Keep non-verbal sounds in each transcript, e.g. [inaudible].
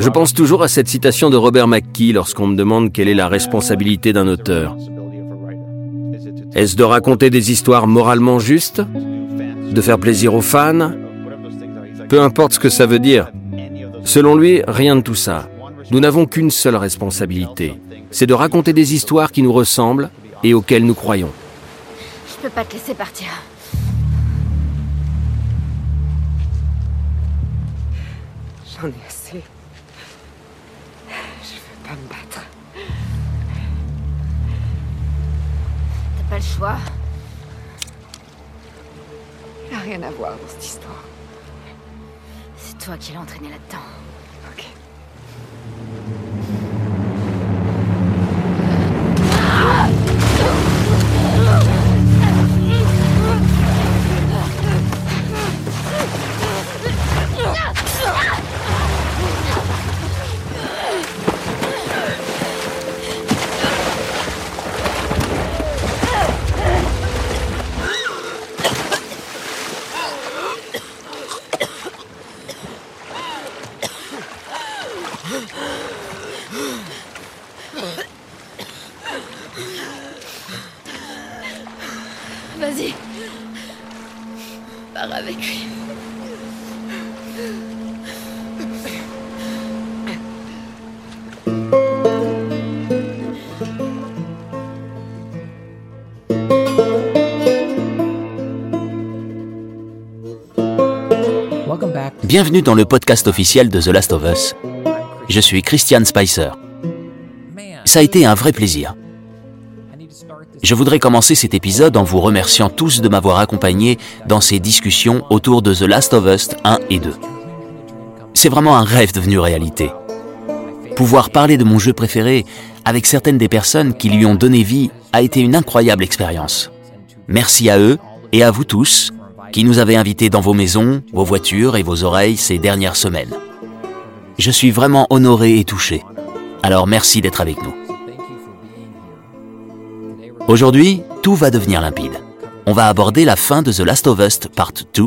Je pense toujours à cette citation de Robert McKee lorsqu'on me demande quelle est la responsabilité d'un auteur. Est-ce de raconter des histoires moralement justes? De faire plaisir aux fans? Peu importe ce que ça veut dire. Selon lui, rien de tout ça. Nous n'avons qu'une seule responsabilité. C'est de raconter des histoires qui nous ressemblent et auxquelles nous croyons. Je peux pas te laisser partir. J'en ai assez. Je veux pas me battre. T'as pas le choix. Il a rien à voir dans cette histoire. C'est toi qui l'as entraîné là-dedans. Ok. Bienvenue dans le podcast officiel de The Last of Us. Je suis Christian Spicer. Ça a été un vrai plaisir. Je voudrais commencer cet épisode en vous remerciant tous de m'avoir accompagné dans ces discussions autour de The Last of Us 1 et 2. C'est vraiment un rêve devenu réalité. Pouvoir parler de mon jeu préféré avec certaines des personnes qui lui ont donné vie a été une incroyable expérience. Merci à eux et à vous tous qui nous avez invités dans vos maisons, vos voitures et vos oreilles ces dernières semaines. Je suis vraiment honoré et touché. Alors merci d'être avec nous. Aujourd'hui, tout va devenir limpide. On va aborder la fin de The Last of Us Part 2,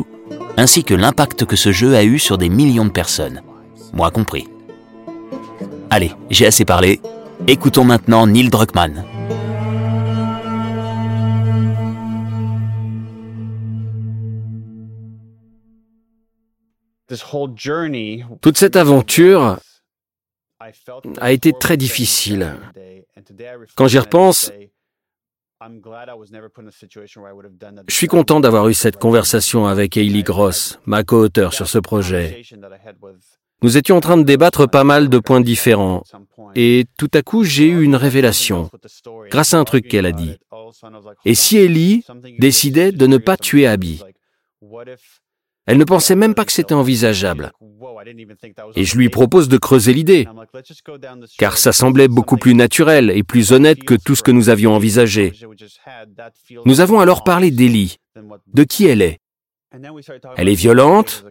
ainsi que l'impact que ce jeu a eu sur des millions de personnes, moi compris. Allez, j'ai assez parlé. Écoutons maintenant Neil Druckmann. Toute cette aventure a été très difficile. Quand j'y repense, je suis content d'avoir eu cette conversation avec Hailey Gross, ma co-auteure sur ce projet. Nous étions en train de débattre pas mal de points différents. Et tout à coup, j'ai eu une révélation, grâce à un truc qu'elle a dit. Et si Ellie décidait de ne pas tuer Abby? Elle ne pensait même pas que c'était envisageable. Et je lui propose de creuser l'idée, car ça semblait beaucoup plus naturel et plus honnête que tout ce que nous avions envisagé. Nous avons alors parlé d'Ellie, de qui elle est. Elle est violente,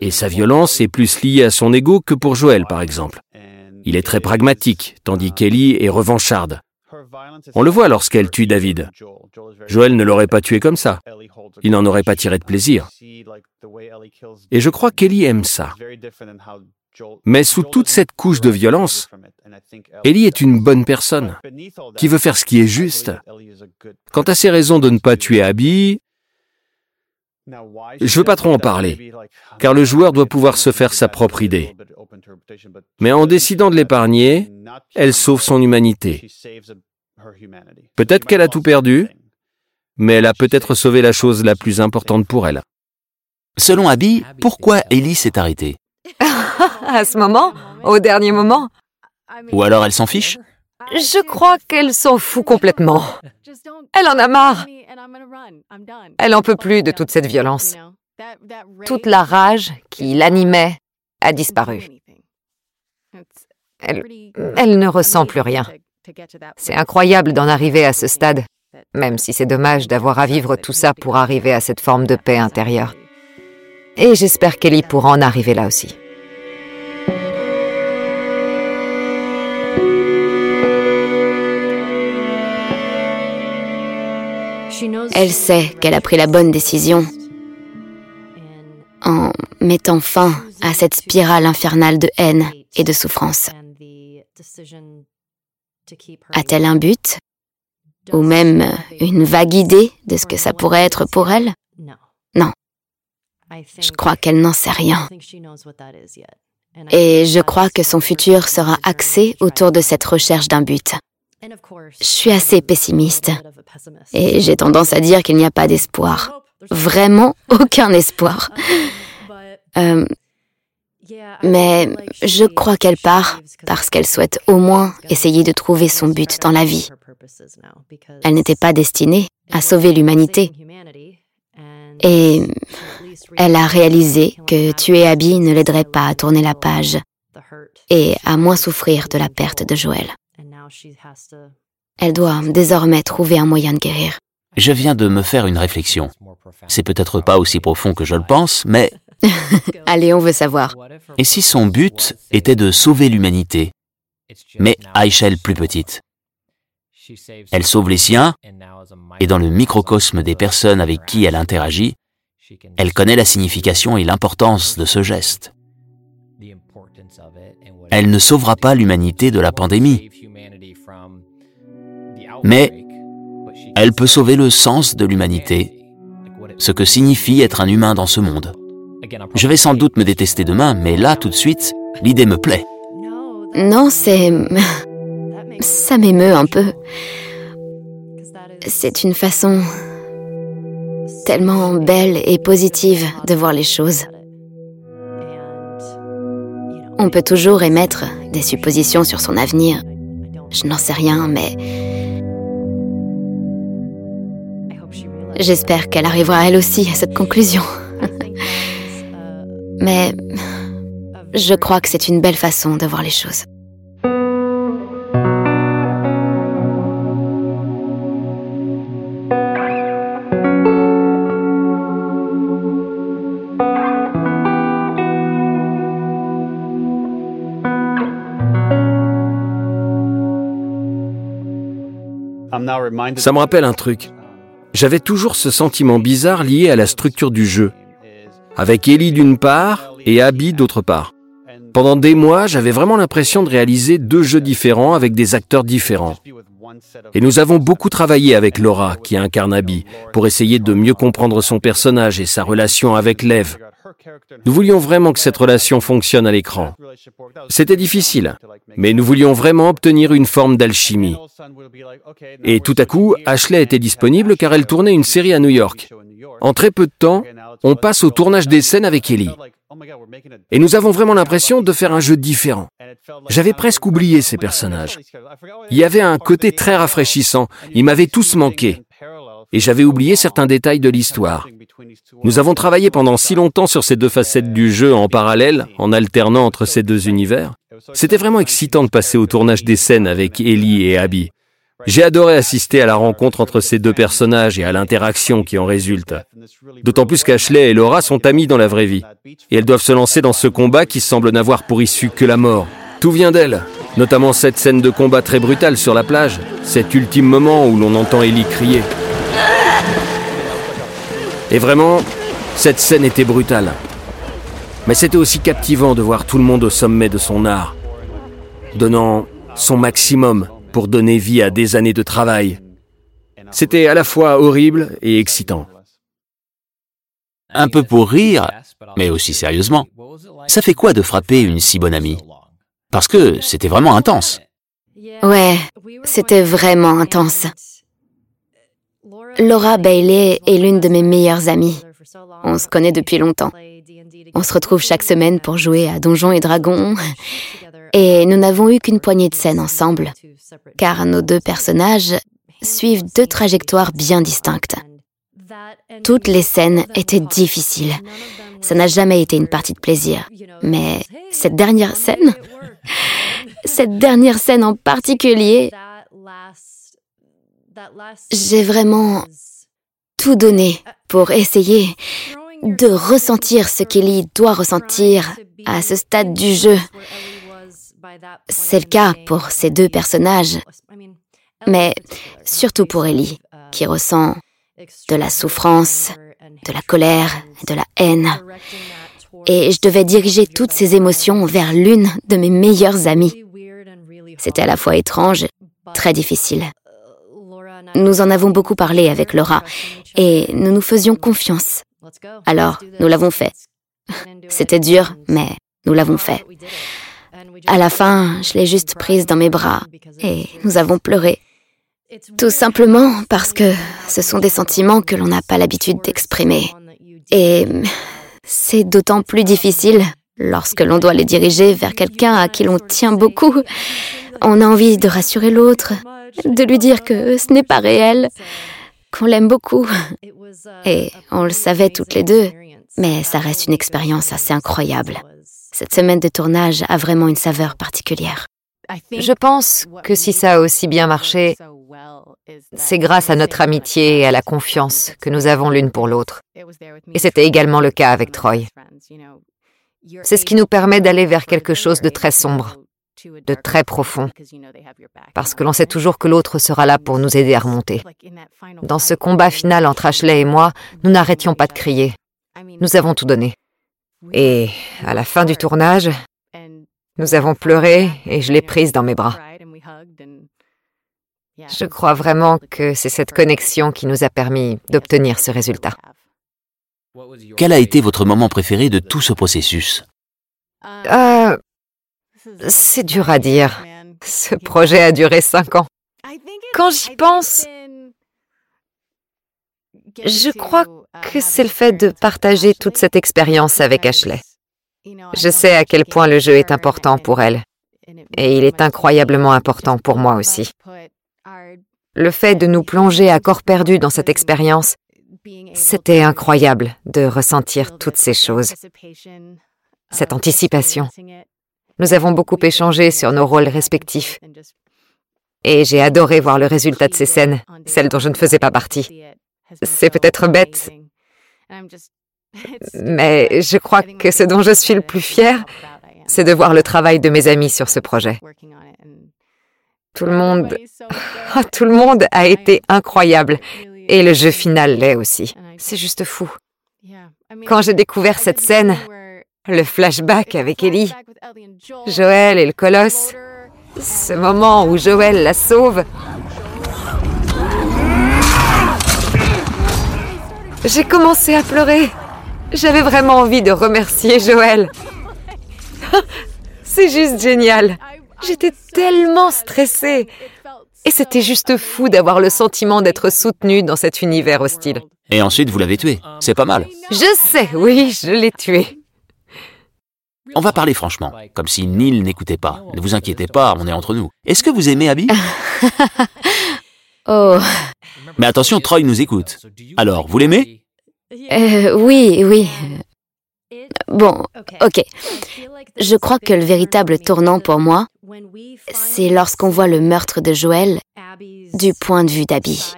et sa violence est plus liée à son ego que pour Joël, par exemple. Il est très pragmatique, tandis qu'Ellie est revancharde. On le voit lorsqu'elle tue David. Joël ne l'aurait pas tué comme ça. Il n'en aurait pas tiré de plaisir. Et je crois qu'Ellie aime ça. Mais sous toute cette couche de violence, Ellie est une bonne personne, qui veut faire ce qui est juste. Quant à ses raisons de ne pas tuer Abby, je ne veux pas trop en parler, car le joueur doit pouvoir se faire sa propre idée. Mais en décidant de l'épargner, elle sauve son humanité. Peut-être qu'elle a tout perdu, mais elle a peut-être sauvé la chose la plus importante pour elle. Selon Abby, pourquoi Ellie s'est arrêtée [laughs] à ce moment, au dernier moment, Ou alors elle s'en fiche je crois qu'elle s'en fout complètement. Elle en a marre. Elle en peut plus de toute cette violence. Toute la rage qui l'animait a disparu. Elle, elle ne ressent plus rien. C'est incroyable d'en arriver à ce stade, même si c'est dommage d'avoir à vivre tout ça pour arriver à cette forme de paix intérieure. Et j'espère qu'Ellie pourra en arriver là aussi. Elle sait qu'elle a pris la bonne décision en mettant fin à cette spirale infernale de haine et de souffrance A-t-elle un but? Ou même une vague idée de ce que ça pourrait être pour elle? Non. Je crois qu'elle n'en sait rien. Et je crois que son futur sera axé autour de cette recherche d'un but. Je suis assez pessimiste et j'ai tendance à dire qu'il n'y a pas d'espoir. Vraiment [laughs] aucun espoir. Euh, mais je crois qu'elle part parce qu'elle souhaite au moins essayer de trouver son but dans la vie. Elle n'était pas destinée à sauver l'humanité. Et elle a réalisé que tuer Abby ne l'aiderait pas à tourner la page et à moins souffrir de la perte de Joël. Elle doit désormais trouver un moyen de guérir. Je viens de me faire une réflexion. C'est peut-être pas aussi profond que je le pense, mais... [laughs] Allez, on veut savoir. Et si son but était de sauver l'humanité, mais à échelle plus petite? Elle sauve les siens, et dans le microcosme des personnes avec qui elle interagit, elle connaît la signification et l'importance de ce geste. Elle ne sauvera pas l'humanité de la pandémie, mais elle peut sauver le sens de l'humanité, ce que signifie être un humain dans ce monde. Je vais sans doute me détester demain, mais là, tout de suite, l'idée me plaît. Non, c'est... Ça m'émeut un peu. C'est une façon tellement belle et positive de voir les choses. On peut toujours émettre des suppositions sur son avenir. Je n'en sais rien, mais... J'espère qu'elle arrivera elle aussi à cette conclusion. [laughs] mais je crois que c'est une belle façon de voir les choses. Ça me rappelle un truc. J'avais toujours ce sentiment bizarre lié à la structure du jeu, avec Ellie d'une part et Abby d'autre part. Pendant des mois, j'avais vraiment l'impression de réaliser deux jeux différents avec des acteurs différents. Et nous avons beaucoup travaillé avec Laura, qui incarne Abby, pour essayer de mieux comprendre son personnage et sa relation avec Lev. Nous voulions vraiment que cette relation fonctionne à l'écran. C'était difficile, mais nous voulions vraiment obtenir une forme d'alchimie. Et tout à coup, Ashley était disponible car elle tournait une série à New York. En très peu de temps, on passe au tournage des scènes avec Ellie. Et nous avons vraiment l'impression de faire un jeu différent. J'avais presque oublié ces personnages. Il y avait un côté très rafraîchissant. Ils m'avaient tous manqué. Et j'avais oublié certains détails de l'histoire. Nous avons travaillé pendant si longtemps sur ces deux facettes du jeu en parallèle, en alternant entre ces deux univers. C'était vraiment excitant de passer au tournage des scènes avec Ellie et Abby. J'ai adoré assister à la rencontre entre ces deux personnages et à l'interaction qui en résulte. D'autant plus qu'Ashley et Laura sont amies dans la vraie vie. Et elles doivent se lancer dans ce combat qui semble n'avoir pour issue que la mort. Tout vient d'elle, notamment cette scène de combat très brutale sur la plage, cet ultime moment où l'on entend Ellie crier. Et vraiment, cette scène était brutale. Mais c'était aussi captivant de voir tout le monde au sommet de son art, donnant son maximum pour donner vie à des années de travail. C'était à la fois horrible et excitant. Un peu pour rire, mais aussi sérieusement, ça fait quoi de frapper une si bonne amie? Parce que c'était vraiment intense. Ouais, c'était vraiment intense. Laura Bailey est l'une de mes meilleures amies. On se connaît depuis longtemps. On se retrouve chaque semaine pour jouer à Donjons et Dragons. Et nous n'avons eu qu'une poignée de scènes ensemble, car nos deux personnages suivent deux trajectoires bien distinctes. Toutes les scènes étaient difficiles. Ça n'a jamais été une partie de plaisir. Mais cette dernière scène, [laughs] cette dernière scène en particulier, j'ai vraiment tout donné pour essayer de ressentir ce qu'Ellie doit ressentir à ce stade du jeu. C'est le cas pour ces deux personnages, mais surtout pour Ellie, qui ressent de la souffrance, de la colère de la haine. et je devais diriger toutes ces émotions vers l'une de mes meilleures amies. C'était à la fois étrange, très difficile. Nous en avons beaucoup parlé avec Laura et nous nous faisions confiance. Alors, nous l'avons fait. C'était dur, mais nous l'avons fait. À la fin, je l'ai juste prise dans mes bras et nous avons pleuré. Tout simplement parce que ce sont des sentiments que l'on n'a pas l'habitude d'exprimer. Et c'est d'autant plus difficile lorsque l'on doit les diriger vers quelqu'un à qui l'on tient beaucoup. On a envie de rassurer l'autre, de lui dire que ce n'est pas réel, qu'on l'aime beaucoup. Et on le savait toutes les deux, mais ça reste une expérience assez incroyable. Cette semaine de tournage a vraiment une saveur particulière. Je pense que si ça a aussi bien marché, c'est grâce à notre amitié et à la confiance que nous avons l'une pour l'autre. Et c'était également le cas avec Troy. C'est ce qui nous permet d'aller vers quelque chose de très sombre, de très profond, parce que l'on sait toujours que l'autre sera là pour nous aider à remonter. Dans ce combat final entre Ashley et moi, nous n'arrêtions pas de crier. Nous avons tout donné. Et à la fin du tournage, nous avons pleuré et je l'ai prise dans mes bras. Je crois vraiment que c'est cette connexion qui nous a permis d'obtenir ce résultat. Quel a été votre moment préféré de tout ce processus? Euh, C'est dur à dire. Ce projet a duré cinq ans. Quand j'y pense, je crois que c'est le fait de partager toute cette expérience avec Ashley. Je sais à quel point le jeu est important pour elle, et il est incroyablement important pour moi aussi. Le fait de nous plonger à corps perdu dans cette expérience, c'était incroyable de ressentir toutes ces choses, cette anticipation. Nous avons beaucoup échangé sur nos rôles respectifs. Et j'ai adoré voir le résultat de ces scènes, celles dont je ne faisais pas partie. C'est peut-être bête, mais je crois que ce dont je suis le plus fière, c'est de voir le travail de mes amis sur ce projet. Tout le monde, [laughs] tout le monde a été incroyable. Et le jeu final l'est aussi. C'est juste fou. Quand j'ai découvert cette scène, le flashback avec Ellie, Joël et le colosse, ce moment où Joël la sauve, j'ai commencé à pleurer. J'avais vraiment envie de remercier Joël. [laughs] C'est juste génial. J'étais tellement stressée. Et c'était juste fou d'avoir le sentiment d'être soutenue dans cet univers hostile. Et ensuite, vous l'avez tué. C'est pas mal. Je sais, oui, je l'ai tué. On va parler franchement, comme si Neil n'écoutait pas. Ne vous inquiétez pas, on est entre nous. Est-ce que vous aimez Abby? [laughs] Oh. Mais attention, Troy nous écoute. Alors, vous l'aimez? Euh, oui, oui. Bon, ok. Je crois que le véritable tournant pour moi, c'est lorsqu'on voit le meurtre de Joël du point de vue d'Abby.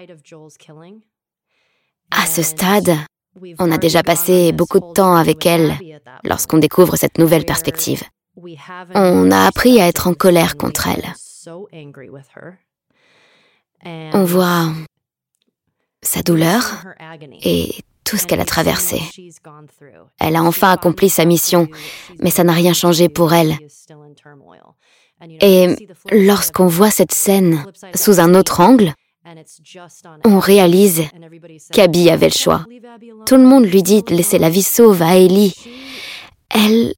À ce stade, on a déjà passé beaucoup de temps avec elle lorsqu'on découvre cette nouvelle perspective. On a appris à être en colère contre elle. On voit sa douleur et tout ce qu'elle a traversé. Elle a enfin accompli sa mission, mais ça n'a rien changé pour elle. Et lorsqu'on voit cette scène sous un autre angle, on réalise qu'Abby avait le choix. Tout le monde lui dit de laisser la vie sauve à Ellie. Elle,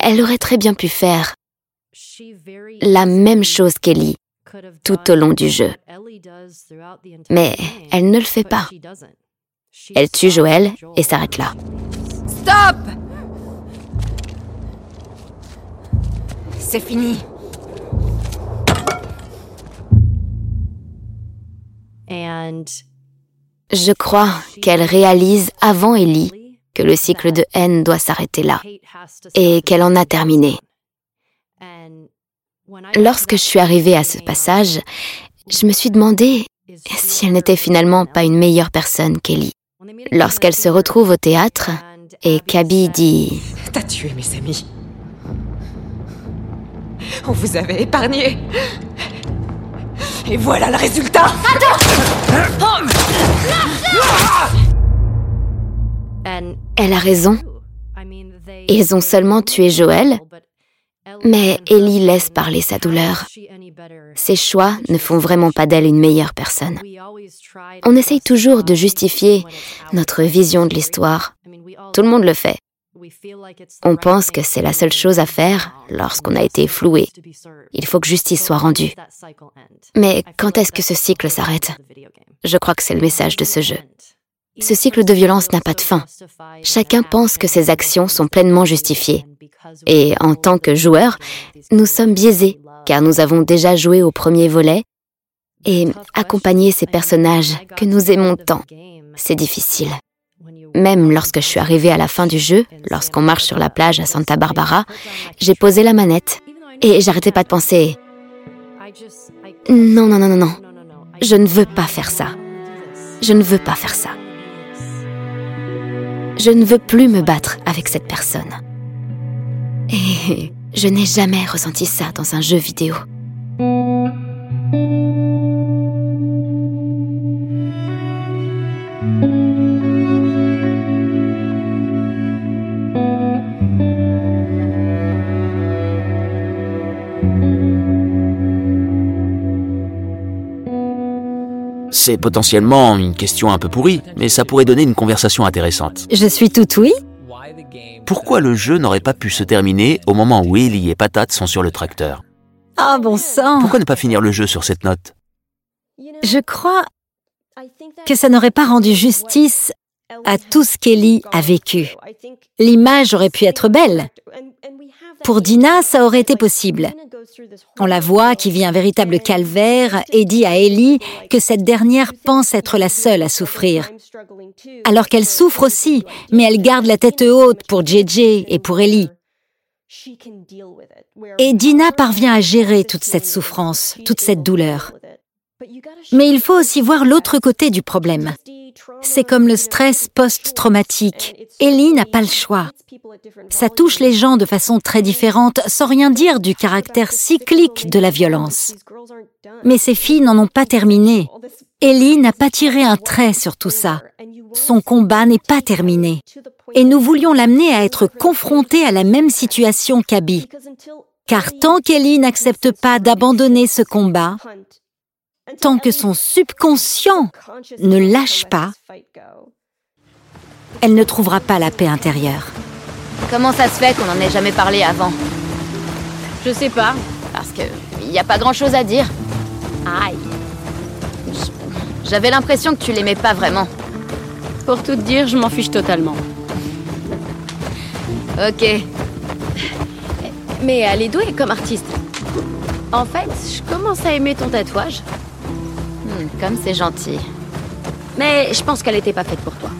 elle aurait très bien pu faire la même chose qu'Ellie tout au long du jeu. Mais elle ne le fait pas. Elle tue Joël et s'arrête là. Stop C'est fini. Je crois qu'elle réalise avant Ellie que le cycle de haine doit s'arrêter là et qu'elle en a terminé. Lorsque je suis arrivée à ce passage, je me suis demandé si elle n'était finalement pas une meilleure personne qu'Ellie. Lorsqu'elle se retrouve au théâtre et qu'Abby dit ⁇ T'as tué mes amis. On vous avait épargné. Et voilà le résultat Elle a raison. Ils ont seulement tué Joël, mais Ellie laisse parler sa douleur. Ses choix ne font vraiment pas d'elle une meilleure personne. On essaye toujours de justifier notre vision de l'histoire. Tout le monde le fait. On pense que c'est la seule chose à faire lorsqu'on a été floué. Il faut que justice soit rendue. Mais quand est-ce que ce cycle s'arrête? Je crois que c'est le message de ce jeu. Ce cycle de violence n'a pas de fin. Chacun pense que ses actions sont pleinement justifiées. Et en tant que joueurs, nous sommes biaisés, car nous avons déjà joué au premier volet, et accompagner ces personnages que nous aimons tant, c'est difficile. Même lorsque je suis arrivée à la fin du jeu, lorsqu'on marche sur la plage à Santa Barbara, j'ai posé la manette et j'arrêtais pas de penser non, non, non, non, non, je ne veux pas faire ça. Je ne veux pas faire ça. Je ne veux plus me battre avec cette personne. Et je n'ai jamais ressenti ça dans un jeu vidéo. C'est potentiellement une question un peu pourrie, mais ça pourrait donner une conversation intéressante. Je suis tout oui. Pourquoi le jeu n'aurait pas pu se terminer au moment où Ellie et Patate sont sur le tracteur? Ah bon sang Pourquoi ne pas finir le jeu sur cette note? Je crois que ça n'aurait pas rendu justice à tout ce qu'Ellie a vécu. L'image aurait pu être belle. Pour Dina, ça aurait été possible. On la voit qui vit un véritable calvaire et dit à Ellie que cette dernière pense être la seule à souffrir. Alors qu'elle souffre aussi, mais elle garde la tête haute pour JJ et pour Ellie. Et Dina parvient à gérer toute cette souffrance, toute cette douleur. Mais il faut aussi voir l'autre côté du problème. C'est comme le stress post-traumatique. Ellie n'a pas le choix. Ça touche les gens de façon très différente, sans rien dire du caractère cyclique de la violence. Mais ces filles n'en ont pas terminé. Ellie n'a pas tiré un trait sur tout ça. Son combat n'est pas terminé. Et nous voulions l'amener à être confrontée à la même situation qu'Abby. Car tant qu'Ellie n'accepte pas d'abandonner ce combat, tant que son subconscient ne lâche pas, elle ne trouvera pas la paix intérieure. Comment ça se fait qu'on n'en ait jamais parlé avant? Je sais pas. Parce que il n'y a pas grand-chose à dire. Aïe. J'avais l'impression que tu l'aimais pas vraiment. Pour tout te dire, je m'en fiche totalement. Ok. Mais elle est douée comme artiste. En fait, je commence à aimer ton tatouage. Comme c'est gentil. Mais je pense qu'elle n'était pas faite pour toi.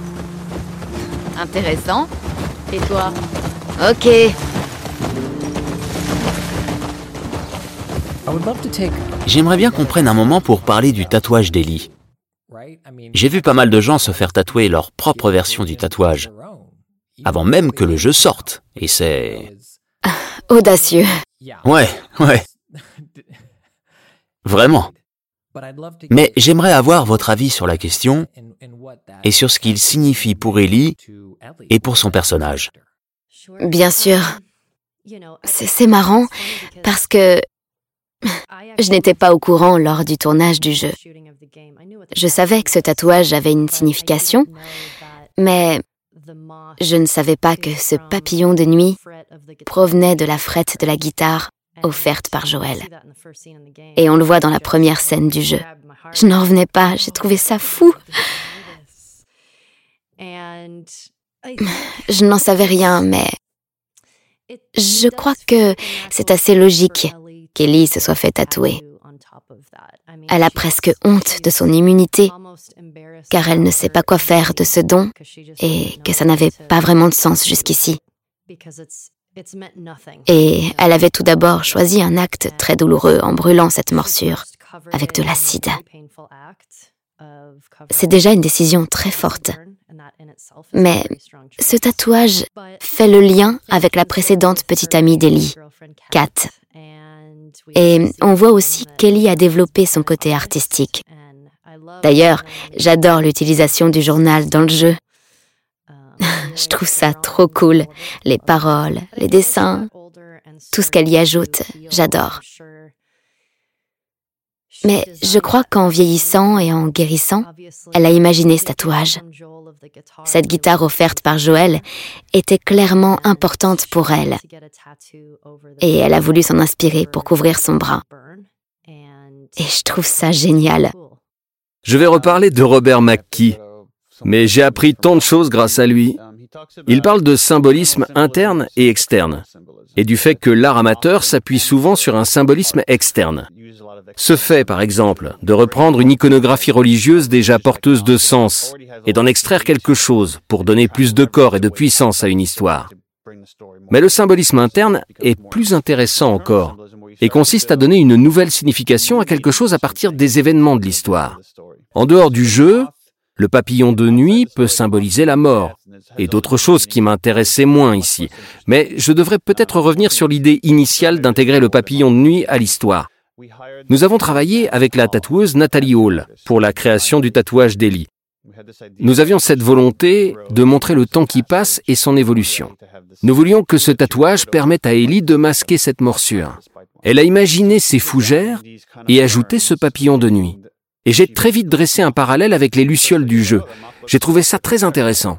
Intéressant. Et toi? Ok. J'aimerais bien qu'on prenne un moment pour parler du tatouage d'Ellie. J'ai vu pas mal de gens se faire tatouer leur propre version du tatouage, avant même que le jeu sorte, et c'est... [laughs] Audacieux. Ouais, ouais. [laughs] Vraiment. Mais j'aimerais avoir votre avis sur la question et sur ce qu'il signifie pour Ellie et pour son personnage. Bien sûr. C'est marrant parce que [laughs] je n'étais pas au courant lors du tournage du jeu. Je savais que ce tatouage avait une signification, mais je ne savais pas que ce papillon de nuit provenait de la frette de la guitare offerte par Joël. Et on le voit dans la première scène du jeu. Je n'en revenais pas, j'ai trouvé ça fou. [laughs] Je n'en savais rien, mais je crois que c'est assez logique qu'Ellie se soit fait tatouer. Elle a presque honte de son immunité, car elle ne sait pas quoi faire de ce don et que ça n'avait pas vraiment de sens jusqu'ici. Et elle avait tout d'abord choisi un acte très douloureux en brûlant cette morsure avec de l'acide. C'est déjà une décision très forte. Mais ce tatouage fait le lien avec la précédente petite amie d'Ellie, Kat. Et on voit aussi qu'Ellie a développé son côté artistique. D'ailleurs, j'adore l'utilisation du journal dans le jeu. Je trouve ça trop cool. Les paroles, les dessins, tout ce qu'elle y ajoute, j'adore. Mais je crois qu'en vieillissant et en guérissant, elle a imaginé ce tatouage. Cette guitare offerte par Joël était clairement importante pour elle. Et elle a voulu s'en inspirer pour couvrir son bras. Et je trouve ça génial. Je vais reparler de Robert McKee, mais j'ai appris tant de choses grâce à lui. Il parle de symbolisme interne et externe, et du fait que l'art amateur s'appuie souvent sur un symbolisme externe. Ce fait, par exemple, de reprendre une iconographie religieuse déjà porteuse de sens et d'en extraire quelque chose pour donner plus de corps et de puissance à une histoire. Mais le symbolisme interne est plus intéressant encore et consiste à donner une nouvelle signification à quelque chose à partir des événements de l'histoire. En dehors du jeu, le papillon de nuit peut symboliser la mort et d'autres choses qui m'intéressaient moins ici. Mais je devrais peut-être revenir sur l'idée initiale d'intégrer le papillon de nuit à l'histoire. Nous avons travaillé avec la tatoueuse Nathalie Hall pour la création du tatouage d'Ellie. Nous avions cette volonté de montrer le temps qui passe et son évolution. Nous voulions que ce tatouage permette à Ellie de masquer cette morsure. Elle a imaginé ces fougères et ajouté ce papillon de nuit. Et j'ai très vite dressé un parallèle avec les lucioles du jeu. J'ai trouvé ça très intéressant.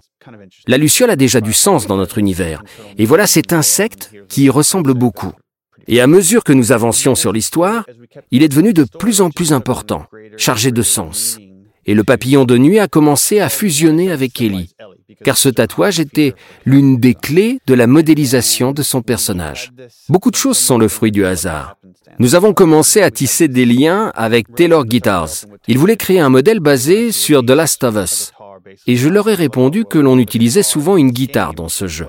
La luciole a déjà du sens dans notre univers. Et voilà cet insecte qui y ressemble beaucoup. Et à mesure que nous avancions sur l'histoire, il est devenu de plus en plus important, chargé de sens. Et le papillon de nuit a commencé à fusionner avec Ellie, car ce tatouage était l'une des clés de la modélisation de son personnage. Beaucoup de choses sont le fruit du hasard. Nous avons commencé à tisser des liens avec Taylor Guitars. Il voulait créer un modèle basé sur The Last of Us. Et je leur ai répondu que l'on utilisait souvent une guitare dans ce jeu.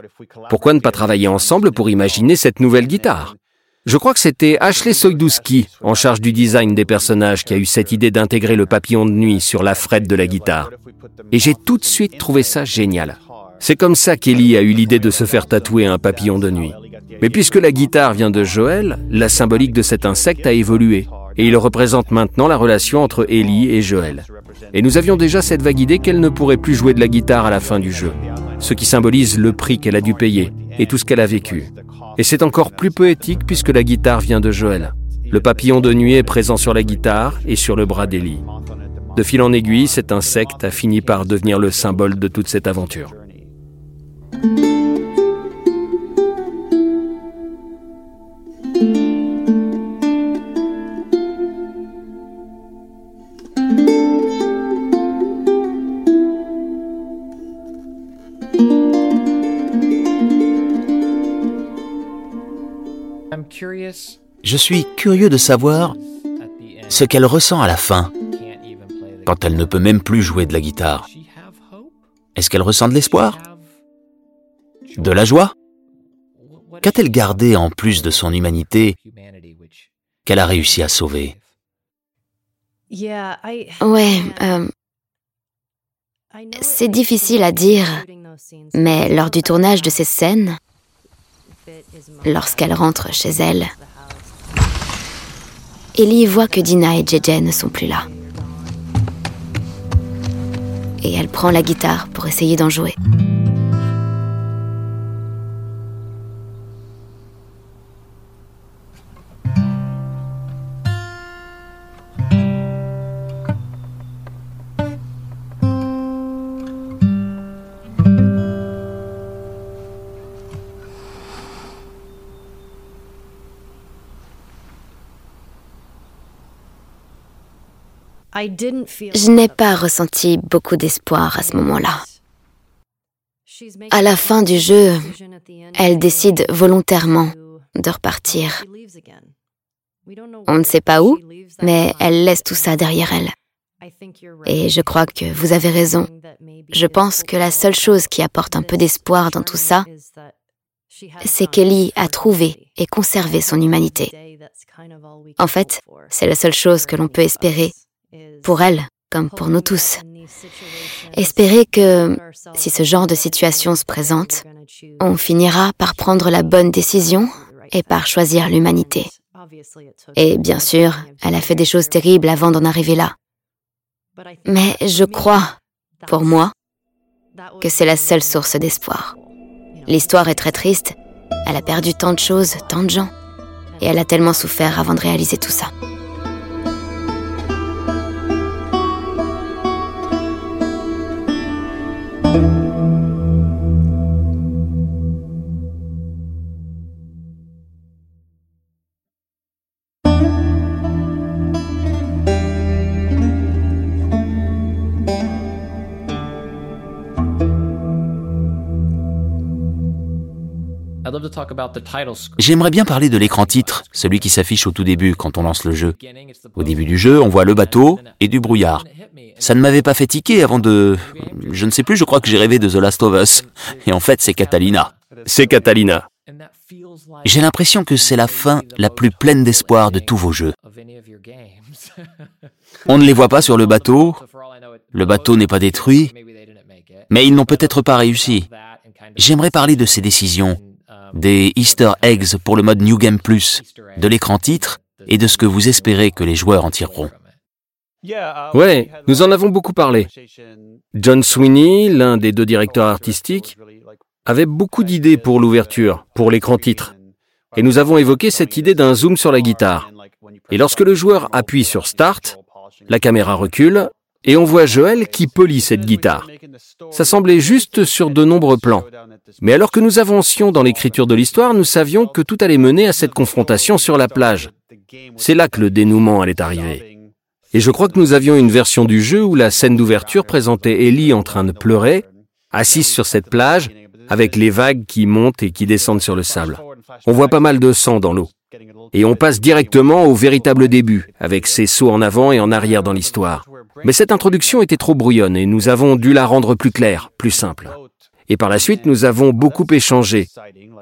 Pourquoi ne pas travailler ensemble pour imaginer cette nouvelle guitare? Je crois que c'était Ashley Sojdowski, en charge du design des personnages, qui a eu cette idée d'intégrer le papillon de nuit sur la frette de la guitare. Et j'ai tout de suite trouvé ça génial. C'est comme ça qu'Ellie a eu l'idée de se faire tatouer un papillon de nuit. Mais puisque la guitare vient de Joël, la symbolique de cet insecte a évolué. Et il représente maintenant la relation entre Ellie et Joël. Et nous avions déjà cette vague idée qu'elle ne pourrait plus jouer de la guitare à la fin du jeu, ce qui symbolise le prix qu'elle a dû payer et tout ce qu'elle a vécu. Et c'est encore plus poétique puisque la guitare vient de Joël. Le papillon de nuit est présent sur la guitare et sur le bras d'Elie. De fil en aiguille, cet insecte a fini par devenir le symbole de toute cette aventure. Je suis curieux de savoir ce qu'elle ressent à la fin, quand elle ne peut même plus jouer de la guitare. Est-ce qu'elle ressent de l'espoir? De la joie? Qu'a-t-elle gardé en plus de son humanité qu'elle a réussi à sauver? Ouais, euh, c'est difficile à dire, mais lors du tournage de ces scènes, lorsqu'elle rentre chez elle, Ellie voit que Dina et JJ ne sont plus là. Et elle prend la guitare pour essayer d'en jouer. Je n'ai pas ressenti beaucoup d'espoir à ce moment-là. À la fin du jeu, elle décide volontairement de repartir. On ne sait pas où, mais elle laisse tout ça derrière elle. Et je crois que vous avez raison. Je pense que la seule chose qui apporte un peu d'espoir dans tout ça, c'est qu'Ellie a trouvé et conservé son humanité. En fait, c'est la seule chose que l'on peut espérer pour elle comme pour nous tous. Espérer que, si ce genre de situation se présente, on finira par prendre la bonne décision et par choisir l'humanité. Et bien sûr, elle a fait des choses terribles avant d'en arriver là. Mais je crois, pour moi, que c'est la seule source d'espoir. L'histoire est très triste, elle a perdu tant de choses, tant de gens, et elle a tellement souffert avant de réaliser tout ça. J'aimerais bien parler de l'écran titre, celui qui s'affiche au tout début quand on lance le jeu. Au début du jeu, on voit le bateau et du brouillard. Ça ne m'avait pas fait tiquer avant de... Je ne sais plus, je crois que j'ai rêvé de The Last of Us. Et en fait, c'est Catalina. C'est Catalina. J'ai l'impression que c'est la fin la plus pleine d'espoir de tous vos jeux. [laughs] On ne les voit pas sur le bateau, [laughs] le bateau n'est pas détruit, mais ils n'ont peut-être pas réussi. J'aimerais parler de ces décisions, des Easter eggs pour le mode New Game Plus, de l'écran titre et de ce que vous espérez que les joueurs en tireront. Ouais, nous en avons beaucoup parlé. John Sweeney, l'un des deux directeurs artistiques, avait beaucoup d'idées pour l'ouverture, pour l'écran titre. Et nous avons évoqué cette idée d'un zoom sur la guitare. Et lorsque le joueur appuie sur Start, la caméra recule et on voit Joël qui polit cette guitare. Ça semblait juste sur de nombreux plans. Mais alors que nous avancions dans l'écriture de l'histoire, nous savions que tout allait mener à cette confrontation sur la plage. C'est là que le dénouement allait arriver. Et je crois que nous avions une version du jeu où la scène d'ouverture présentait Ellie en train de pleurer, assise sur cette plage, avec les vagues qui montent et qui descendent sur le sable. On voit pas mal de sang dans l'eau. Et on passe directement au véritable début, avec ces sauts en avant et en arrière dans l'histoire. Mais cette introduction était trop brouillonne et nous avons dû la rendre plus claire, plus simple. Et par la suite, nous avons beaucoup échangé.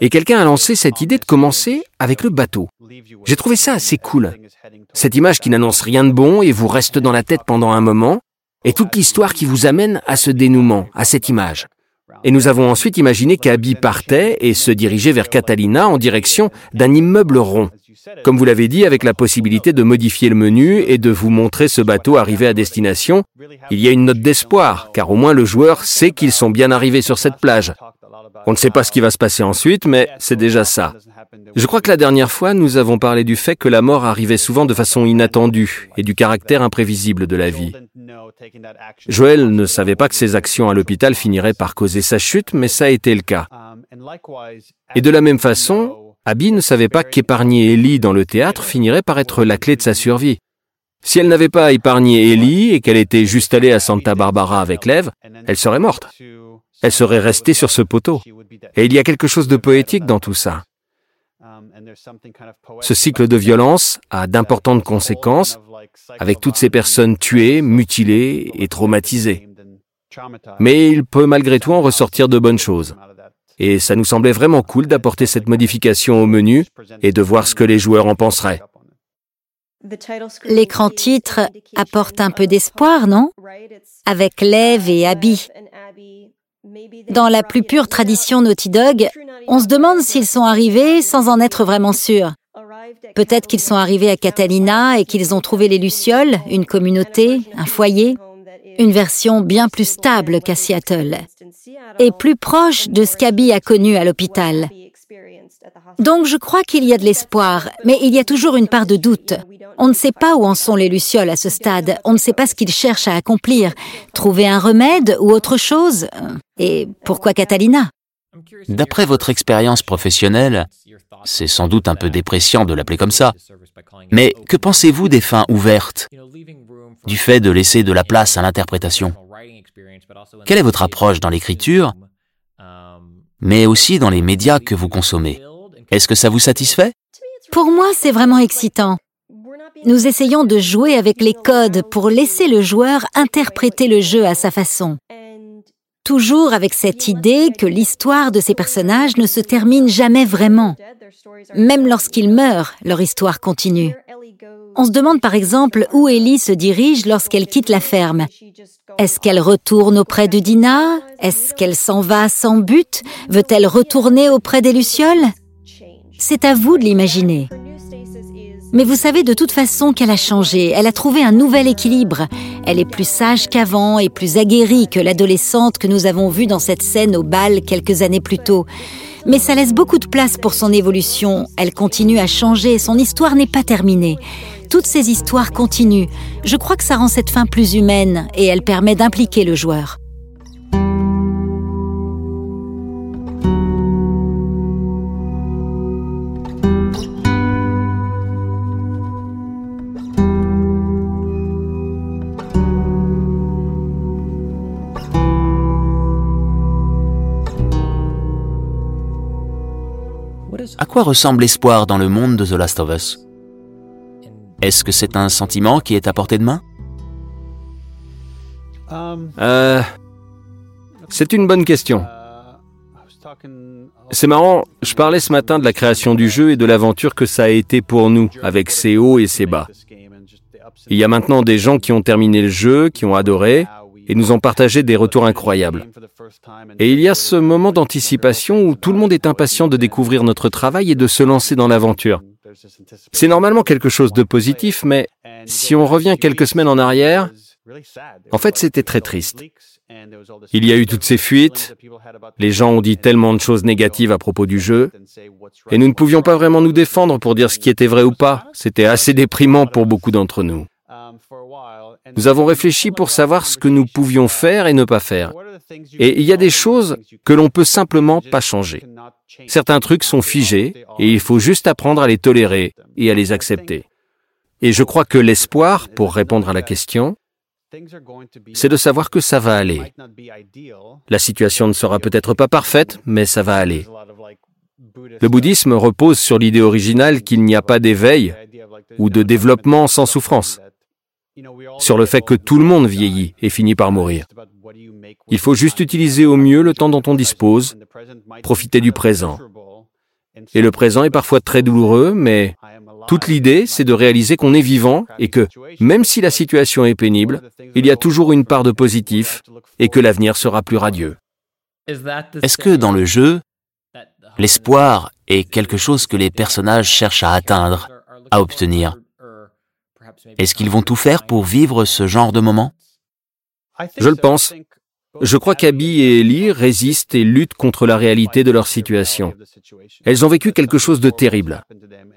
Et quelqu'un a lancé cette idée de commencer avec le bateau. J'ai trouvé ça assez cool. Cette image qui n'annonce rien de bon et vous reste dans la tête pendant un moment, et toute l'histoire qui vous amène à ce dénouement, à cette image. Et nous avons ensuite imaginé qu'Abby partait et se dirigeait vers Catalina en direction d'un immeuble rond. Comme vous l'avez dit, avec la possibilité de modifier le menu et de vous montrer ce bateau arrivé à destination, il y a une note d'espoir, car au moins le joueur sait qu'ils sont bien arrivés sur cette plage. On ne sait pas ce qui va se passer ensuite, mais c'est déjà ça. Je crois que la dernière fois, nous avons parlé du fait que la mort arrivait souvent de façon inattendue et du caractère imprévisible de la vie. Joël ne savait pas que ses actions à l'hôpital finiraient par causer sa chute, mais ça a été le cas. Et de la même façon, Abby ne savait pas qu'épargner Ellie dans le théâtre finirait par être la clé de sa survie. Si elle n'avait pas épargné Ellie et qu'elle était juste allée à Santa Barbara avec Lev, elle serait morte. Elle serait restée sur ce poteau. Et il y a quelque chose de poétique dans tout ça. Ce cycle de violence a d'importantes conséquences avec toutes ces personnes tuées, mutilées et traumatisées. Mais il peut malgré tout en ressortir de bonnes choses. Et ça nous semblait vraiment cool d'apporter cette modification au menu et de voir ce que les joueurs en penseraient. L'écran titre apporte un peu d'espoir, non? Avec Lev et Abby. Dans la plus pure tradition Naughty Dog, on se demande s'ils sont arrivés sans en être vraiment sûrs. Peut-être qu'ils sont arrivés à Catalina et qu'ils ont trouvé les Lucioles, une communauté, un foyer, une version bien plus stable qu'à Seattle, et plus proche de ce qu'Abby a connu à l'hôpital. Donc je crois qu'il y a de l'espoir, mais il y a toujours une part de doute. On ne sait pas où en sont les Lucioles à ce stade, on ne sait pas ce qu'ils cherchent à accomplir. Trouver un remède ou autre chose? Et pourquoi Catalina? D'après votre expérience professionnelle, c'est sans doute un peu dépréciant de l'appeler comme ça, mais que pensez-vous des fins ouvertes, du fait de laisser de la place à l'interprétation? Quelle est votre approche dans l'écriture, mais aussi dans les médias que vous consommez? Est-ce que ça vous satisfait? Pour moi, c'est vraiment excitant. Nous essayons de jouer avec les codes pour laisser le joueur interpréter le jeu à sa façon toujours avec cette idée que l'histoire de ces personnages ne se termine jamais vraiment. Même lorsqu'ils meurent, leur histoire continue. On se demande par exemple où Ellie se dirige lorsqu'elle quitte la ferme. Est-ce qu'elle retourne auprès de Dina? Est-ce qu'elle s'en va sans but? Veut-elle retourner auprès des Lucioles? C'est à vous de l'imaginer. Mais vous savez de toute façon qu'elle a changé, elle a trouvé un nouvel équilibre. Elle est plus sage qu'avant et plus aguerrie que l'adolescente que nous avons vue dans cette scène au bal quelques années plus tôt. Mais ça laisse beaucoup de place pour son évolution. Elle continue à changer, son histoire n'est pas terminée. Toutes ces histoires continuent. Je crois que ça rend cette fin plus humaine et elle permet d'impliquer le joueur. À quoi ressemble l'espoir dans le monde de The Last of Us? Est-ce que c'est un sentiment qui est à portée de main? Euh, C'est une bonne question. C'est marrant, je parlais ce matin de la création du jeu et de l'aventure que ça a été pour nous, avec ses hauts et ses bas. Il y a maintenant des gens qui ont terminé le jeu, qui ont adoré, et nous ont partagé des retours incroyables. Et il y a ce moment d'anticipation où tout le monde est impatient de découvrir notre travail et de se lancer dans l'aventure. C'est normalement quelque chose de positif, mais si on revient quelques semaines en arrière, en fait c'était très triste. Il y a eu toutes ces fuites, les gens ont dit tellement de choses négatives à propos du jeu, et nous ne pouvions pas vraiment nous défendre pour dire ce qui était vrai ou pas. C'était assez déprimant pour beaucoup d'entre nous. Nous avons réfléchi pour savoir ce que nous pouvions faire et ne pas faire. Et il y a des choses que l'on peut simplement pas changer. Certains trucs sont figés et il faut juste apprendre à les tolérer et à les accepter. Et je crois que l'espoir, pour répondre à la question, c'est de savoir que ça va aller. La situation ne sera peut-être pas parfaite, mais ça va aller. Le bouddhisme repose sur l'idée originale qu'il n'y a pas d'éveil ou de développement sans souffrance sur le fait que tout le monde vieillit et finit par mourir. Il faut juste utiliser au mieux le temps dont on dispose, profiter du présent. Et le présent est parfois très douloureux, mais toute l'idée, c'est de réaliser qu'on est vivant et que, même si la situation est pénible, il y a toujours une part de positif et que l'avenir sera plus radieux. Est-ce que dans le jeu, l'espoir est quelque chose que les personnages cherchent à atteindre, à obtenir? Est-ce qu'ils vont tout faire pour vivre ce genre de moment? Je le pense. Je crois qu'Abby et Ellie résistent et luttent contre la réalité de leur situation. Elles ont vécu quelque chose de terrible.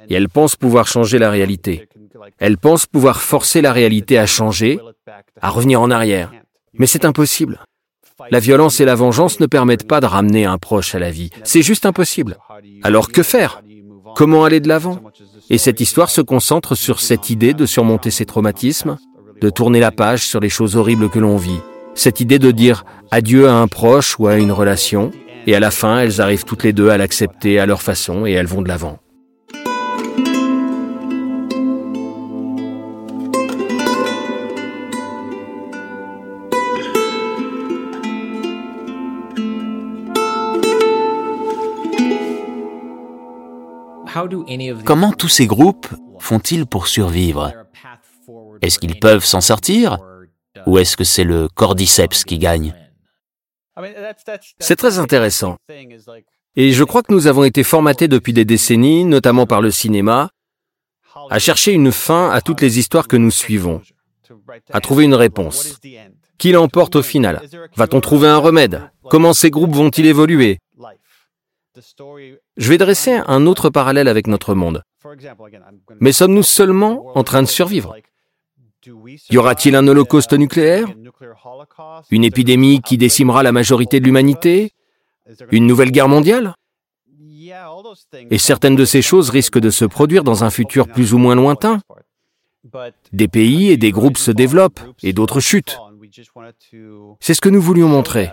Et elles pensent pouvoir changer la réalité. Elles pensent pouvoir forcer la réalité à changer, à revenir en arrière. Mais c'est impossible. La violence et la vengeance ne permettent pas de ramener un proche à la vie. C'est juste impossible. Alors que faire? Comment aller de l'avant? Et cette histoire se concentre sur cette idée de surmonter ses traumatismes, de tourner la page sur les choses horribles que l'on vit. Cette idée de dire adieu à un proche ou à une relation, et à la fin, elles arrivent toutes les deux à l'accepter à leur façon et elles vont de l'avant. Comment tous ces groupes font-ils pour survivre Est-ce qu'ils peuvent s'en sortir Ou est-ce que c'est le cordyceps qui gagne C'est très intéressant. Et je crois que nous avons été formatés depuis des décennies, notamment par le cinéma, à chercher une fin à toutes les histoires que nous suivons, à trouver une réponse. Qui l'emporte au final? Va-t-on trouver un remède? Comment ces groupes vont-ils évoluer? Je vais dresser un autre parallèle avec notre monde. Mais sommes-nous seulement en train de survivre? Y aura-t-il un holocauste nucléaire? Une épidémie qui décimera la majorité de l'humanité? Une nouvelle guerre mondiale? Et certaines de ces choses risquent de se produire dans un futur plus ou moins lointain. Des pays et des groupes se développent et d'autres chutent. C'est ce que nous voulions montrer.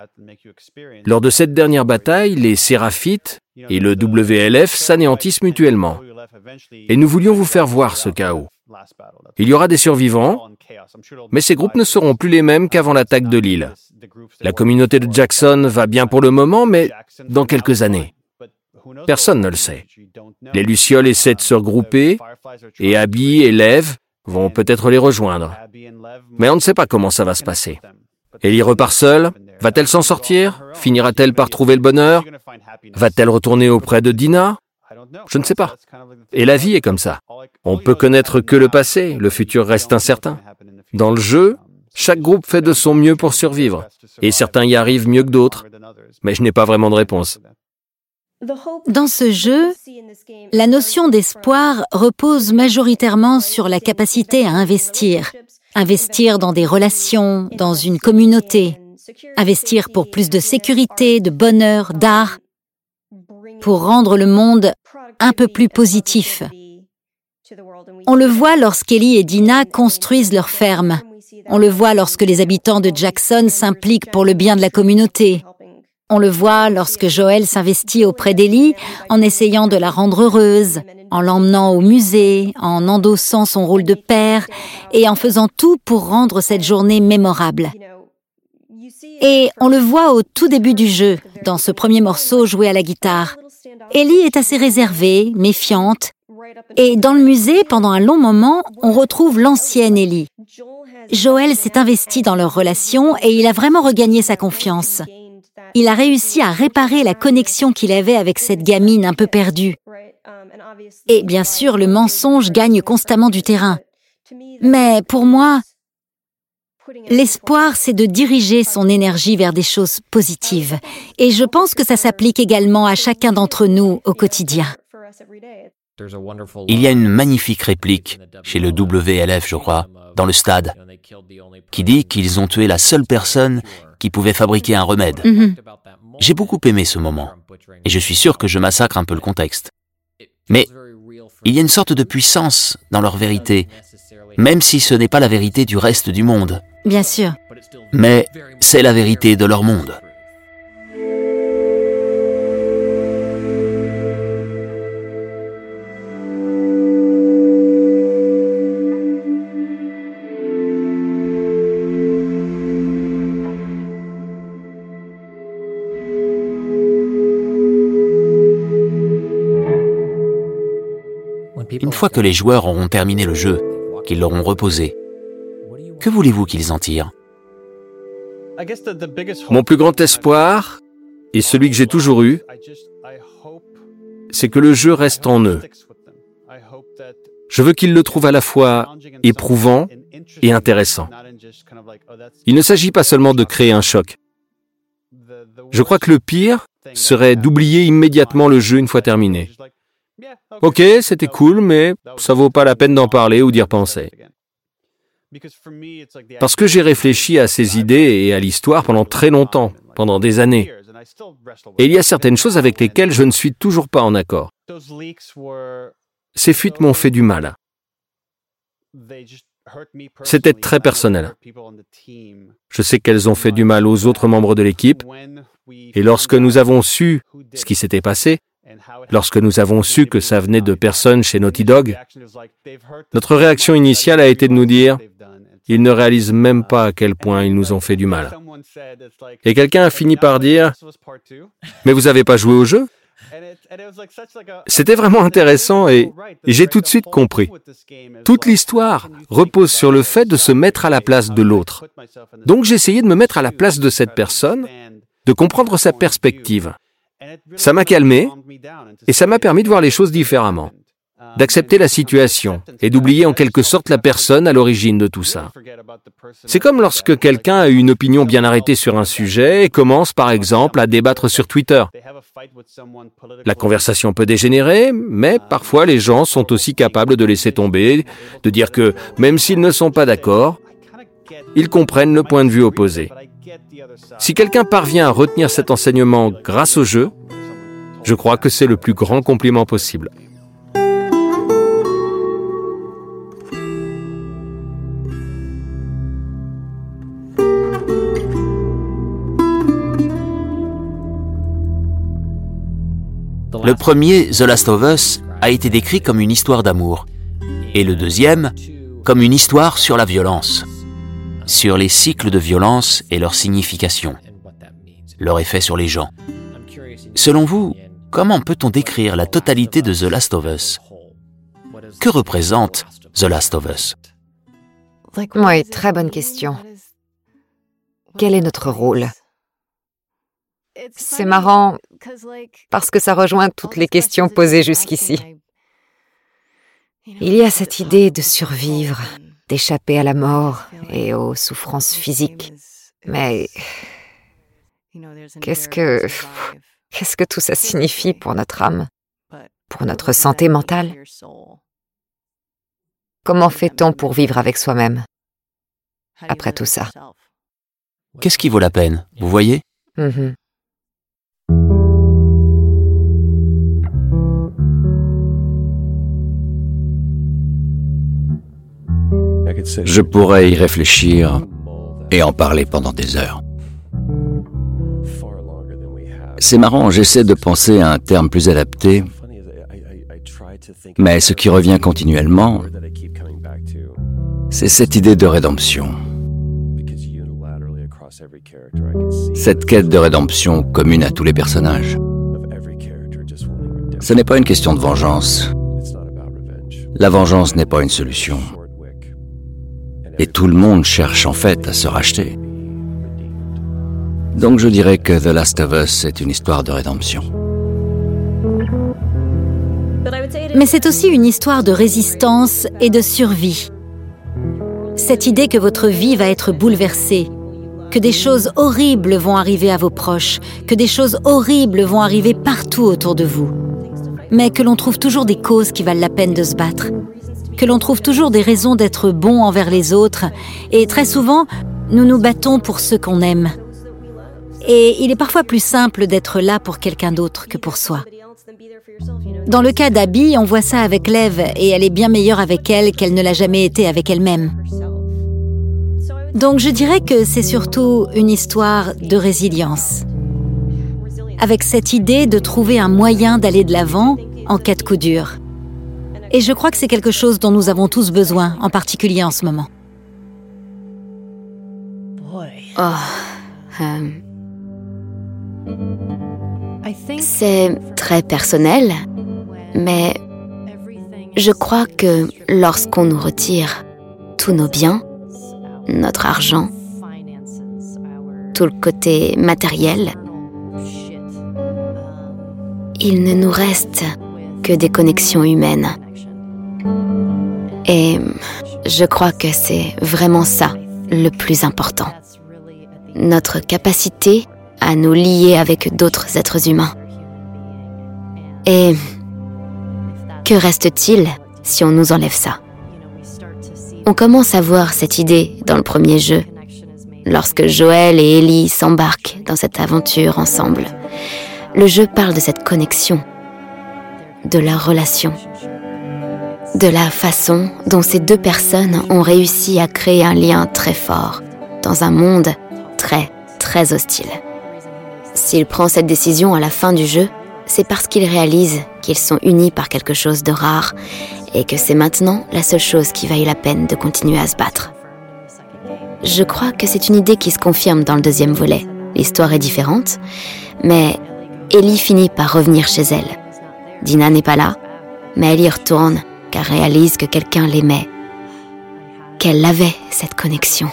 Lors de cette dernière bataille, les Séraphites et le WLF s'anéantissent mutuellement. Et nous voulions vous faire voir ce chaos. Il y aura des survivants, mais ces groupes ne seront plus les mêmes qu'avant l'attaque de l'île. La communauté de Jackson va bien pour le moment, mais dans quelques années. Personne ne le sait. Les Lucioles essaient de se regrouper, et Abby et Lev vont peut-être les rejoindre. Mais on ne sait pas comment ça va se passer. Ellie repart seule. Va-t-elle s'en sortir? Finira-t-elle par trouver le bonheur? Va-t-elle retourner auprès de Dina? Je ne sais pas. Et la vie est comme ça. On peut connaître que le passé, le futur reste incertain. Dans le jeu, chaque groupe fait de son mieux pour survivre, et certains y arrivent mieux que d'autres, mais je n'ai pas vraiment de réponse. Dans ce jeu, la notion d'espoir repose majoritairement sur la capacité à investir. Investir dans des relations, dans une communauté. Investir pour plus de sécurité, de bonheur, d'art. Pour rendre le monde un peu plus positif. On le voit lorsqu'Ellie et Dina construisent leur ferme. On le voit lorsque les habitants de Jackson s'impliquent pour le bien de la communauté. On le voit lorsque Joël s'investit auprès d'Ellie en essayant de la rendre heureuse, en l'emmenant au musée, en endossant son rôle de père et en faisant tout pour rendre cette journée mémorable. Et on le voit au tout début du jeu, dans ce premier morceau joué à la guitare. Ellie est assez réservée, méfiante, et dans le musée, pendant un long moment, on retrouve l'ancienne Ellie. Joël s'est investi dans leur relation et il a vraiment regagné sa confiance il a réussi à réparer la connexion qu'il avait avec cette gamine un peu perdue. Et bien sûr, le mensonge gagne constamment du terrain. Mais pour moi, l'espoir, c'est de diriger son énergie vers des choses positives. Et je pense que ça s'applique également à chacun d'entre nous au quotidien. Il y a une magnifique réplique chez le WLF, je crois, dans le stade, qui dit qu'ils ont tué la seule personne qui pouvait fabriquer un remède. Mhm. J'ai beaucoup aimé ce moment, et je suis sûr que je massacre un peu le contexte. Mais il y a une sorte de puissance dans leur vérité, même si ce n'est pas la vérité du reste du monde. Bien sûr. Mais c'est la vérité de leur monde. Fois que les joueurs auront terminé le jeu, qu'ils l'auront reposé, que voulez-vous qu'ils en tirent? Mon plus grand espoir, et celui que j'ai toujours eu, c'est que le jeu reste en eux. Je veux qu'ils le trouvent à la fois éprouvant et intéressant. Il ne s'agit pas seulement de créer un choc. Je crois que le pire serait d'oublier immédiatement le jeu une fois terminé. Ok, c'était cool, mais ça vaut pas la peine d'en parler ou d'y repenser. Parce que j'ai réfléchi à ces idées et à l'histoire pendant très longtemps, pendant des années. Et il y a certaines choses avec lesquelles je ne suis toujours pas en accord. Ces fuites m'ont fait du mal. C'était très personnel. Je sais qu'elles ont fait du mal aux autres membres de l'équipe. Et lorsque nous avons su ce qui s'était passé, Lorsque nous avons su que ça venait de personnes chez Naughty Dog, notre réaction initiale a été de nous dire, ils ne réalisent même pas à quel point ils nous ont fait du mal. Et quelqu'un a fini par dire, mais vous n'avez pas joué au jeu? C'était vraiment intéressant et, j'ai tout de suite compris. Toute l'histoire repose sur le fait de se mettre à la place de l'autre. Donc j'ai essayé de me mettre à la place de cette personne, de comprendre sa perspective. Ça m'a calmé et ça m'a permis de voir les choses différemment, d'accepter la situation et d'oublier en quelque sorte la personne à l'origine de tout ça. C'est comme lorsque quelqu'un a une opinion bien arrêtée sur un sujet et commence par exemple à débattre sur Twitter. La conversation peut dégénérer, mais parfois les gens sont aussi capables de laisser tomber, de dire que même s'ils ne sont pas d'accord, ils comprennent le point de vue opposé. Si quelqu'un parvient à retenir cet enseignement grâce au jeu, je crois que c'est le plus grand compliment possible. Le premier, The Last of Us, a été décrit comme une histoire d'amour, et le deuxième comme une histoire sur la violence sur les cycles de violence et leur signification, leur effet sur les gens. Selon vous, comment peut-on décrire la totalité de The Last of Us? Que représente The Last of Us? Oui, très bonne question. Quel est notre rôle? C'est marrant parce que ça rejoint toutes les questions posées jusqu'ici. Il y a cette idée de survivre, d'échapper à la mort et aux souffrances physiques. Mais qu'est-ce que qu'est-ce que tout ça signifie pour notre âme, pour notre santé mentale? Comment fait-on pour vivre avec soi-même après tout ça? Qu'est-ce qui vaut la peine, vous voyez? Mm-hmm. Je pourrais y réfléchir et en parler pendant des heures. C'est marrant, j'essaie de penser à un terme plus adapté, mais ce qui revient continuellement, c'est cette idée de rédemption. Cette quête de rédemption commune à tous les personnages. Ce n'est pas une question de vengeance. La vengeance n'est pas une solution. Et tout le monde cherche en fait à se racheter. Donc je dirais que The Last of Us est une histoire de rédemption. Mais c'est aussi une histoire de résistance et de survie. Cette idée que votre vie va être bouleversée, que des choses horribles vont arriver à vos proches, que des choses horribles vont arriver partout autour de vous, mais que l'on trouve toujours des causes qui valent la peine de se battre, que l'on trouve toujours des raisons d'être bon envers les autres, et très souvent, nous nous battons pour ceux qu'on aime. Et il est parfois plus simple d'être là pour quelqu'un d'autre que pour soi. Dans le cas d'Abby, on voit ça avec Lev, et elle est bien meilleure avec elle qu'elle ne l'a jamais été avec elle-même. Donc je dirais que c'est surtout une histoire de résilience. Avec cette idée de trouver un moyen d'aller de l'avant en cas de coup dur. Et je crois que c'est quelque chose dont nous avons tous besoin, en particulier en ce moment. Oh, euh, c'est très personnel, mais je crois que lorsqu'on nous retire tous nos biens, notre argent, tout le côté matériel, il ne nous reste que des connexions humaines. Et je crois que c'est vraiment ça le plus important. Notre capacité à nous lier avec d'autres êtres humains. Et que reste-t-il si on nous enlève ça? On commence à voir cette idée dans le premier jeu, lorsque Joël et Ellie s'embarquent dans cette aventure ensemble. Le jeu parle de cette connexion, de leur relation de la façon dont ces deux personnes ont réussi à créer un lien très fort dans un monde très, très hostile. S'il prend cette décision à la fin du jeu, c'est parce qu'il réalise qu'ils sont unis par quelque chose de rare et que c'est maintenant la seule chose qui vaille la peine de continuer à se battre. Je crois que c'est une idée qui se confirme dans le deuxième volet. L'histoire est différente, mais Ellie finit par revenir chez elle. Dina n'est pas là, mais elle y retourne car réalise que quelqu'un l'aimait, qu'elle avait cette connexion.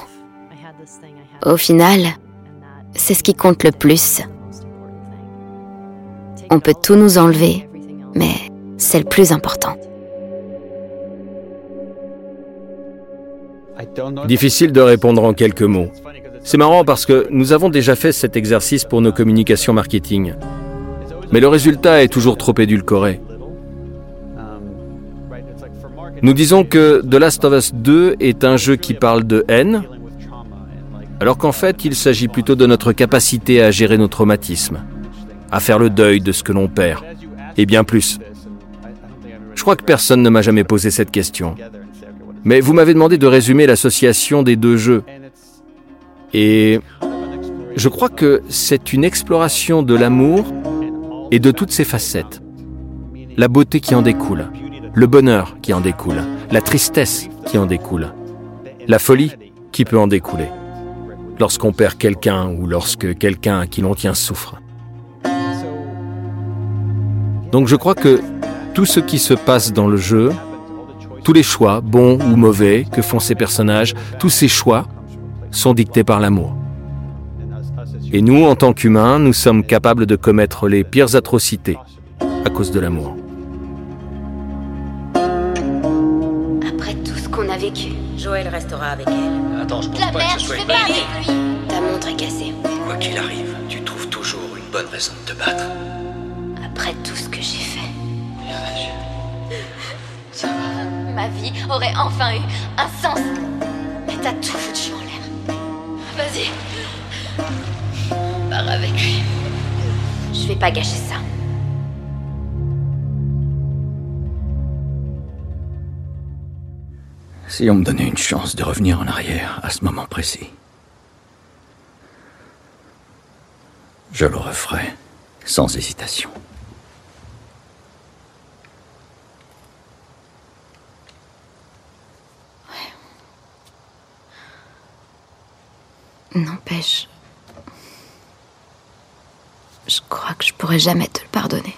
Au final, c'est ce qui compte le plus. On peut tout nous enlever, mais c'est le plus important. Difficile de répondre en quelques mots. C'est marrant parce que nous avons déjà fait cet exercice pour nos communications marketing. Mais le résultat est toujours trop édulcoré. Nous disons que The Last of Us 2 est un jeu qui parle de haine, alors qu'en fait il s'agit plutôt de notre capacité à gérer nos traumatismes, à faire le deuil de ce que l'on perd, et bien plus. Je crois que personne ne m'a jamais posé cette question. Mais vous m'avez demandé de résumer l'association des deux jeux. Et je crois que c'est une exploration de l'amour et de toutes ses facettes. La beauté qui en découle, le bonheur qui en découle, la tristesse qui en découle, la folie qui peut en découler, lorsqu'on perd quelqu'un ou lorsque quelqu'un qui l'on tient souffre. Donc je crois que tout ce qui se passe dans le jeu, tous les choix, bons ou mauvais, que font ces personnages, tous ces choix sont dictés par l'amour. Et nous, en tant qu'humains, nous sommes capables de commettre les pires atrocités à cause de l'amour. Joël restera avec elle. Attends, je pense la pas merde, que ce soit je une bonne idée. Ta montre est cassée. Quoi qu'il arrive, tu trouves toujours une bonne raison de te battre. Après tout ce que j'ai fait. Ma vie aurait enfin eu un sens. Mais t'as tout foutu en l'air. Vas-y. Pars avec lui. Je vais pas gâcher ça. Si on me donnait une chance de revenir en arrière à ce moment précis, je le referais sans hésitation. N'empêche. Je crois que je pourrais jamais te le pardonner.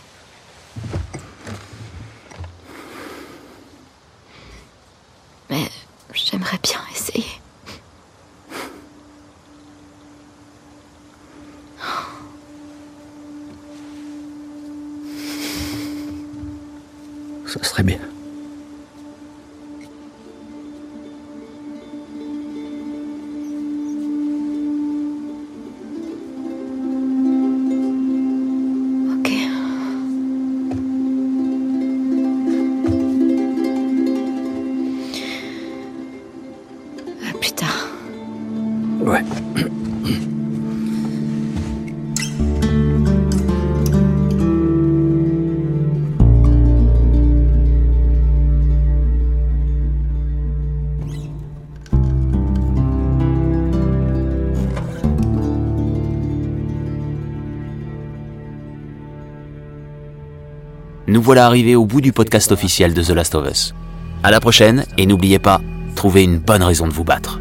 Voilà arrivés au bout du podcast officiel de The Last of Us. À la prochaine, et n'oubliez pas, trouvez une bonne raison de vous battre.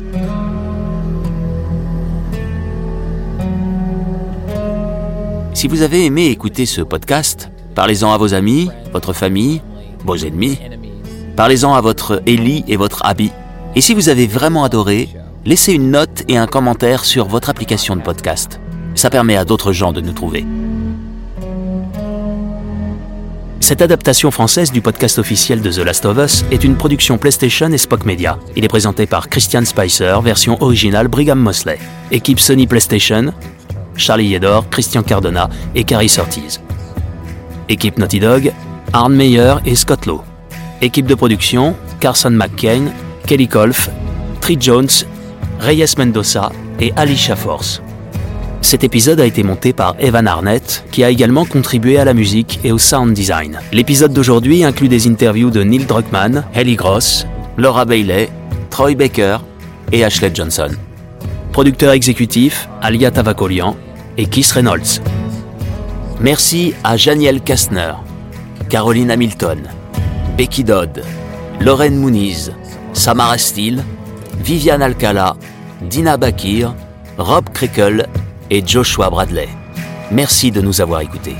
Si vous avez aimé écouter ce podcast, parlez-en à vos amis, votre famille, vos ennemis. Parlez-en à votre Ellie et votre Abby. Et si vous avez vraiment adoré, laissez une note et un commentaire sur votre application de podcast. Ça permet à d'autres gens de nous trouver. Cette adaptation française du podcast officiel de The Last of Us est une production PlayStation et Spock Media. Il est présenté par Christian Spicer, version originale Brigham Mosley. Équipe Sony PlayStation, Charlie Yedor, Christian Cardona et Carrie Ortiz. Équipe Naughty Dog, Arne Meyer et Scott Lowe. Équipe de production, Carson McCain, Kelly Kolf, Tree Jones, Reyes Mendoza et Alicia Force. Cet épisode a été monté par Evan Arnett, qui a également contribué à la musique et au sound design. L'épisode d'aujourd'hui inclut des interviews de Neil Druckmann, Ellie Gross, Laura Bailey, Troy Baker et Ashley Johnson. Producteur exécutif, Alia Tavakolian et Keith Reynolds. Merci à Janiel Kastner, Caroline Hamilton, Becky Dodd, Lorraine Mouniz, Samara Steele, Viviane Alcala, Dina Bakir, Rob Crickle et Joshua Bradley. Merci de nous avoir écoutés.